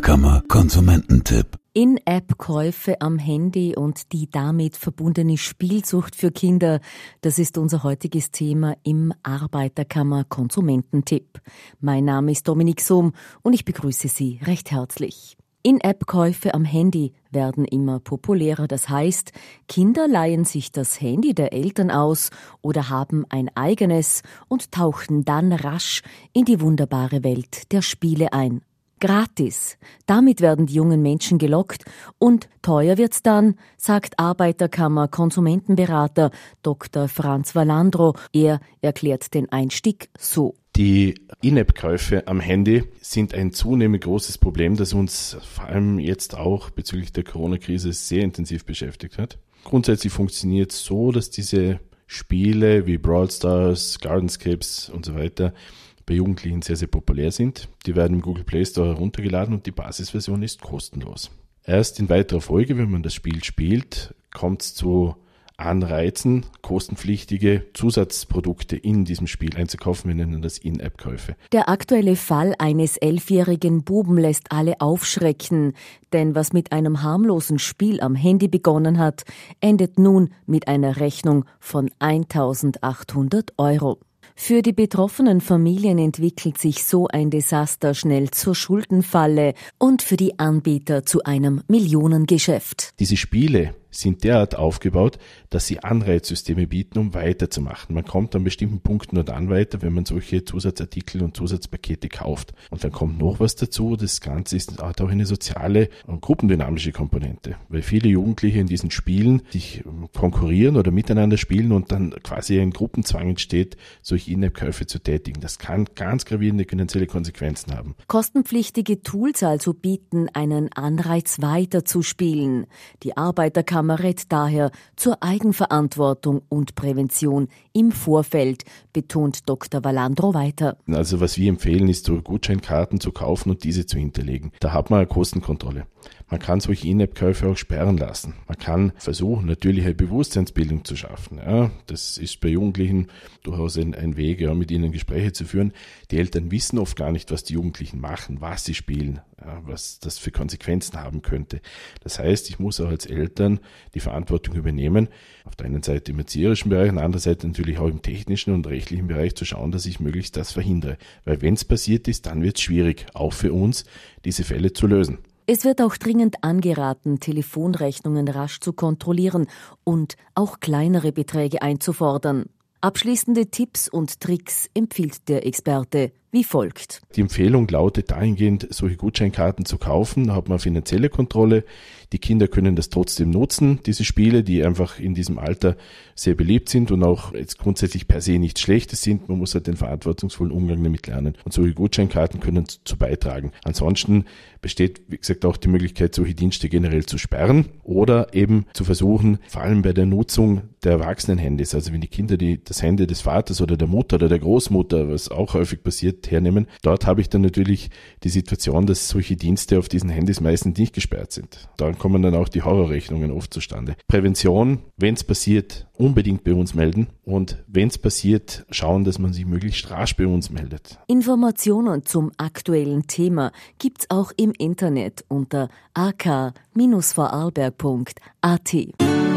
Arbeiterkammer Konsumententipp. In-App-Käufe am Handy und die damit verbundene Spielsucht für Kinder, das ist unser heutiges Thema im Arbeiterkammer Konsumententipp. Mein Name ist Dominik Sohm und ich begrüße Sie recht herzlich. In-App-Käufe am Handy werden immer populärer. Das heißt, Kinder leihen sich das Handy der Eltern aus oder haben ein eigenes und tauchen dann rasch in die wunderbare Welt der Spiele ein. Gratis. Damit werden die jungen Menschen gelockt und teuer wird's dann, sagt Arbeiterkammer Konsumentenberater Dr. Franz Valandro. Er erklärt den Einstieg so. Die In-App-Käufe am Handy sind ein zunehmend großes Problem, das uns vor allem jetzt auch bezüglich der Corona-Krise sehr intensiv beschäftigt hat. Grundsätzlich funktioniert es so, dass diese Spiele wie Brawl Stars, Gardenscapes und so weiter bei Jugendlichen sehr, sehr populär sind. Die werden im Google Play Store heruntergeladen und die Basisversion ist kostenlos. Erst in weiterer Folge, wenn man das Spiel spielt, kommt es zu anreizen, kostenpflichtige Zusatzprodukte in diesem Spiel einzukaufen. Wir nennen das In-App-Käufe. Der aktuelle Fall eines elfjährigen Buben lässt alle aufschrecken, denn was mit einem harmlosen Spiel am Handy begonnen hat, endet nun mit einer Rechnung von 1800 Euro. Für die betroffenen Familien entwickelt sich so ein Desaster schnell zur Schuldenfalle und für die Anbieter zu einem Millionengeschäft. Diese Spiele sind derart aufgebaut, dass sie Anreizsysteme bieten, um weiterzumachen. Man kommt an bestimmten Punkten nur dann weiter, wenn man solche Zusatzartikel und Zusatzpakete kauft. Und dann kommt noch was dazu. Das Ganze ist, hat auch eine soziale und gruppendynamische Komponente, weil viele Jugendliche in diesen Spielen sich konkurrieren oder miteinander spielen und dann quasi ein Gruppenzwang entsteht, solche In-App-Käufe zu tätigen. Das kann ganz gravierende finanzielle Konsequenzen haben. Kostenpflichtige Tools also bieten einen Anreiz weiterzuspielen. Die Arbeiterkammer Kammer rät daher zur Eigenverantwortung und Prävention im Vorfeld, betont Dr. Valandro weiter. Also was wir empfehlen, ist Gutscheinkarten zu kaufen und diese zu hinterlegen. Da hat man eine Kostenkontrolle. Man kann solche In-App-Käufe auch sperren lassen. Man kann versuchen, natürlich eine Bewusstseinsbildung zu schaffen. Ja, das ist bei Jugendlichen durchaus ein, ein Weg, ja, mit ihnen Gespräche zu führen. Die Eltern wissen oft gar nicht, was die Jugendlichen machen, was sie spielen, ja, was das für Konsequenzen haben könnte. Das heißt, ich muss auch als Eltern die Verantwortung übernehmen, auf der einen Seite im erzieherischen Bereich, auf der anderen Seite natürlich auch im technischen und rechtlichen Bereich zu schauen, dass ich möglichst das verhindere. Weil wenn es passiert ist, dann wird es schwierig, auch für uns, diese Fälle zu lösen. Es wird auch dringend angeraten, Telefonrechnungen rasch zu kontrollieren und auch kleinere Beträge einzufordern. Abschließende Tipps und Tricks empfiehlt der Experte wie folgt. Die Empfehlung lautet dahingehend, solche Gutscheinkarten zu kaufen. Da hat man finanzielle Kontrolle. Die Kinder können das trotzdem nutzen, diese Spiele, die einfach in diesem Alter sehr beliebt sind und auch jetzt grundsätzlich per se nichts Schlechtes sind. Man muss halt den verantwortungsvollen Umgang damit lernen. Und solche Gutscheinkarten können dazu beitragen. Ansonsten besteht, wie gesagt, auch die Möglichkeit, solche Dienste generell zu sperren oder eben zu versuchen, vor allem bei der Nutzung der Erwachsenenhandys, also wenn die Kinder die, das Handy des Vaters oder der Mutter oder der Großmutter, was auch häufig passiert, hernehmen. Dort habe ich dann natürlich die Situation, dass solche Dienste auf diesen Handys meistens nicht gesperrt sind. Da kommen dann auch die Horrorrechnungen oft zustande. Prävention, wenn es passiert, unbedingt bei uns melden und wenn es passiert, schauen, dass man sich möglichst rasch bei uns meldet. Informationen zum aktuellen Thema gibt es auch im Internet unter ak-vorarlberg.at.